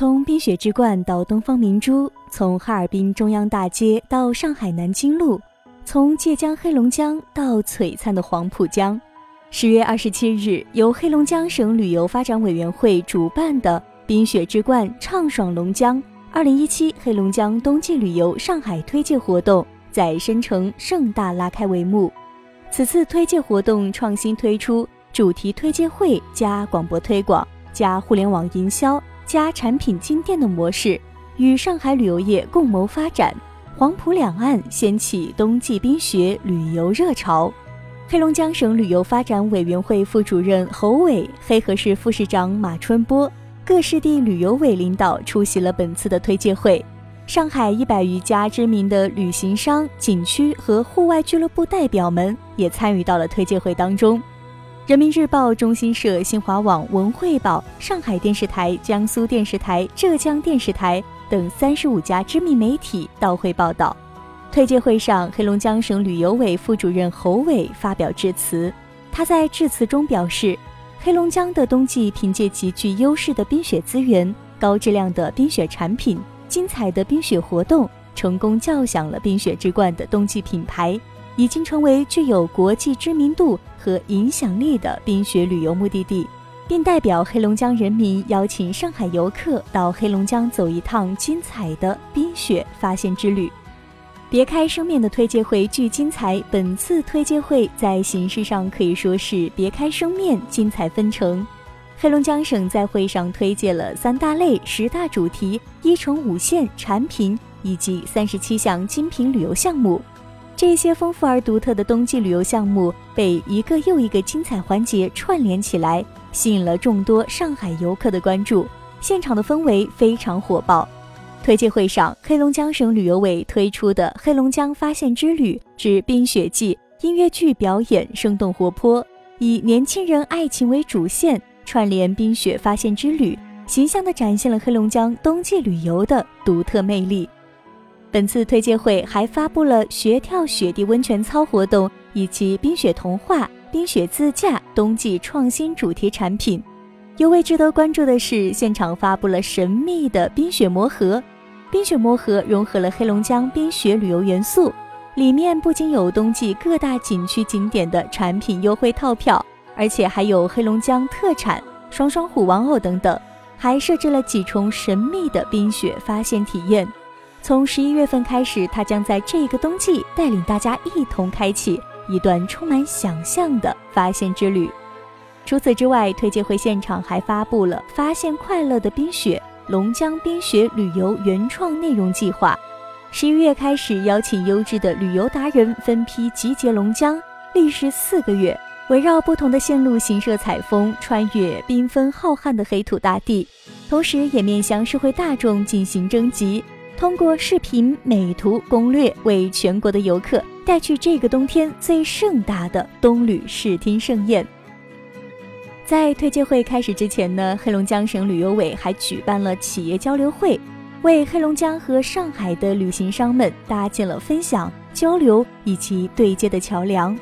从冰雪之冠到东方明珠，从哈尔滨中央大街到上海南京路，从界江黑龙江到璀璨的黄浦江。十月二十七日，由黑龙江省旅游发展委员会主办的“冰雪之冠，畅爽龙江”二零一七黑龙江冬季旅游上海推介活动在申城盛大拉开帷幕。此次推介活动创新推出主题推介会加广播推广加互联网营销。加产品进店的模式，与上海旅游业共谋发展，黄浦两岸掀起冬季冰雪旅游热潮。黑龙江省旅游发展委员会副主任侯伟、黑河市副市长马春波，各市地旅游委领导出席了本次的推介会。上海一百余家知名的旅行商、景区和户外俱乐部代表们也参与到了推介会当中。人民日报、中新社、新华网、文汇报、上海电视台、江苏电视台、浙江电视台等三十五家知名媒体到会报道。推介会上，黑龙江省旅游委副主任侯伟发表致辞。他在致辞中表示，黑龙江的冬季凭借极具优势的冰雪资源、高质量的冰雪产品、精彩的冰雪活动，成功叫响了“冰雪之冠”的冬季品牌。已经成为具有国际知名度和影响力的冰雪旅游目的地，并代表黑龙江人民邀请上海游客到黑龙江走一趟精彩的冰雪发现之旅。别开生面的推介会巨精彩，本次推介会在形式上可以说是别开生面，精彩纷呈。黑龙江省在会上推介了三大类、十大主题、一城五线产品以及三十七项精品旅游项目。这些丰富而独特的冬季旅游项目被一个又一个精彩环节串联起来，吸引了众多上海游客的关注。现场的氛围非常火爆。推介会上，黑龙江省旅游委推出的“黑龙江发现之旅之冰雪季”音乐剧表演生动活泼，以年轻人爱情为主线，串联冰雪发现之旅，形象地展现了黑龙江冬季旅游的独特魅力。本次推介会还发布了学跳雪地温泉操活动，以及冰雪童话、冰雪自驾冬季创新主题产品。尤为值得关注的是，现场发布了神秘的冰雪魔盒。冰雪魔盒融合了黑龙江冰雪旅游元素，里面不仅有冬季各大景区景点的产品优惠套票，而且还有黑龙江特产双双虎玩偶等等，还设置了几重神秘的冰雪发现体验。从十一月份开始，他将在这个冬季带领大家一同开启一段充满想象的发现之旅。除此之外，推介会现场还发布了“发现快乐的冰雪”龙江冰雪旅游原创内容计划。十一月开始，邀请优质的旅游达人分批集结龙江，历时四个月，围绕不同的线路行摄采风，穿越缤纷浩瀚的黑土大地，同时也面向社会大众进行征集。通过视频、美图、攻略，为全国的游客带去这个冬天最盛大的冬旅视听盛宴。在推介会开始之前呢，黑龙江省旅游委还举办了企业交流会，为黑龙江和上海的旅行商们搭建了分享、交流以及对接的桥梁。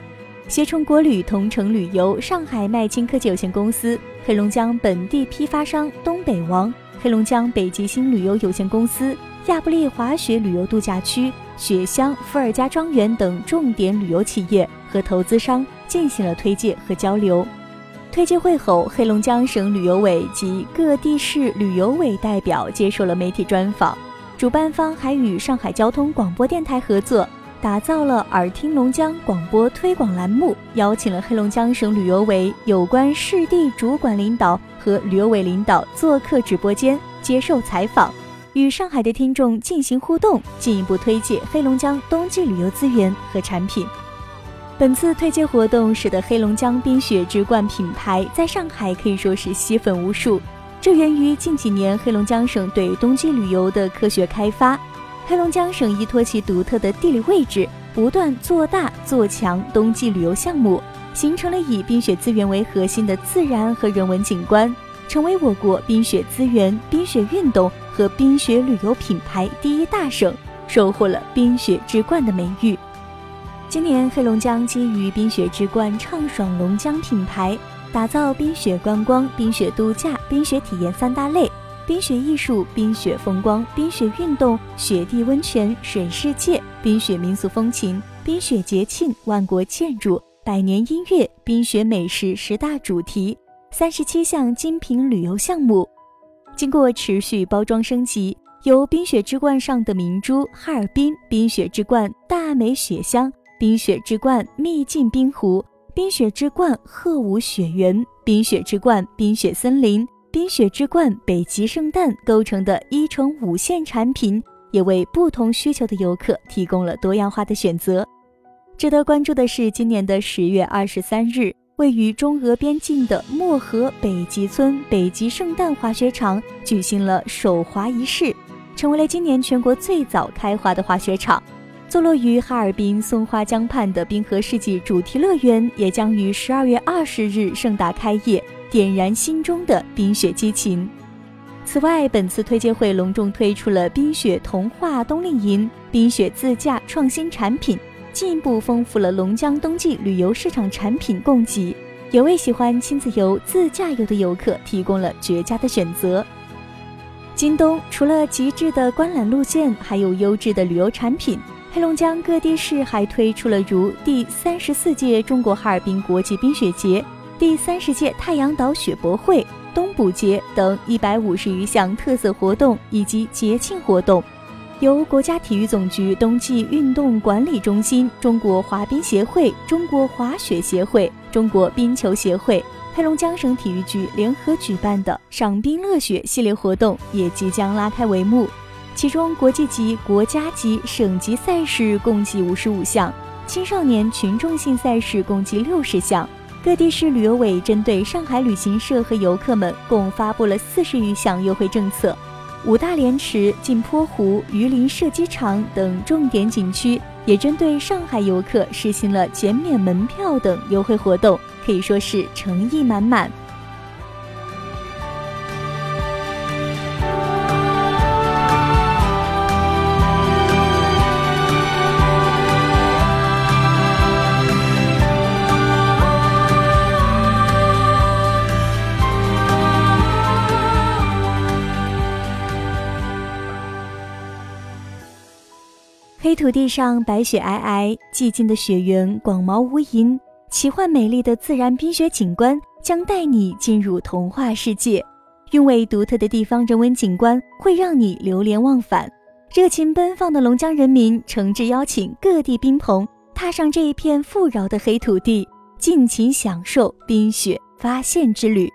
携程国旅、同程旅游、上海麦青科技有限公司、黑龙江本地批发商东北王、黑龙江北极星旅游有限公司。亚布力滑雪旅游度假区、雪乡、伏尔加庄园等重点旅游企业和投资商进行了推介和交流。推介会后，黑龙江省旅游委及各地市旅游委代表接受了媒体专访。主办方还与上海交通广播电台合作，打造了“耳听龙江”广播推广栏目，邀请了黑龙江省旅游委有关市地主管领导和旅游委领导做客直播间接受采访。与上海的听众进行互动，进一步推介黑龙江冬季旅游资源和产品。本次推介活动使得黑龙江冰雪之冠品牌在上海可以说是吸粉无数。这源于近几年黑龙江省对冬季旅游的科学开发。黑龙江省依托其独特的地理位置，不断做大做强冬季旅游项目，形成了以冰雪资源为核心的自然和人文景观。成为我国冰雪资源、冰雪运动和冰雪旅游品牌第一大省，收获了“冰雪之冠”的美誉。今年，黑龙江基于“冰雪之冠，畅爽龙江”品牌，打造冰雪观光、冰雪度假、冰雪体验三大类，冰雪艺术、冰雪风光、冰雪运动、雪地温泉、水世界、冰雪民俗风情、冰雪节庆、万国建筑、百年音乐、冰雪美食十大主题，三十七项精品旅游项目。经过持续包装升级，由冰雪之冠上的明珠哈尔滨冰雪之冠大美雪乡、冰雪之冠秘境冰湖、冰雪之冠鹤舞雪原、冰雪之冠冰雪森林、冰雪之冠北极圣诞构成的一城五线产品，也为不同需求的游客提供了多样化的选择。值得关注的是，今年的十月二十三日。位于中俄边境的漠河北极村北极圣诞滑雪场举行了首滑仪式，成为了今年全国最早开滑的滑雪场。坐落于哈尔滨松花江畔的冰河世纪主题乐园也将于十二月二十日盛大开业，点燃心中的冰雪激情。此外，本次推介会隆重推出了冰雪童话冬令营、冰雪自驾创新产品。进一步丰富了龙江冬季旅游市场产品供给，也为喜欢亲子游、自驾游的游客提供了绝佳的选择。京东除了极致的观览路线，还有优质的旅游产品。黑龙江各地市还推出了如第三十四届中国哈尔滨国际冰雪节、第三十届太阳岛雪博会、冬捕节等一百五十余项特色活动以及节庆活动。由国家体育总局冬季运动管理中心、中国滑冰协会、中国滑雪协会、中国冰球协会、黑龙江省体育局联合举办的“赏冰乐雪”系列活动也即将拉开帷幕。其中，国际级、国家级、省级赛事共计五十五项，青少年群众性赛事共计六十项。各地市旅游委针对上海旅行社和游客们，共发布了四十余项优惠政策。五大连池、镜泊湖、榆林射击场等重点景区也针对上海游客实行了减免门票等优惠活动，可以说是诚意满满。黑土地上白雪皑皑，寂静的雪原广袤无垠，奇幻美丽的自然冰雪景观将带你进入童话世界。韵味独特的地方人文景观会让你流连忘返。热情奔放的龙江人民诚挚邀请各地宾朋踏上这一片富饶的黑土地，尽情享受冰雪发现之旅。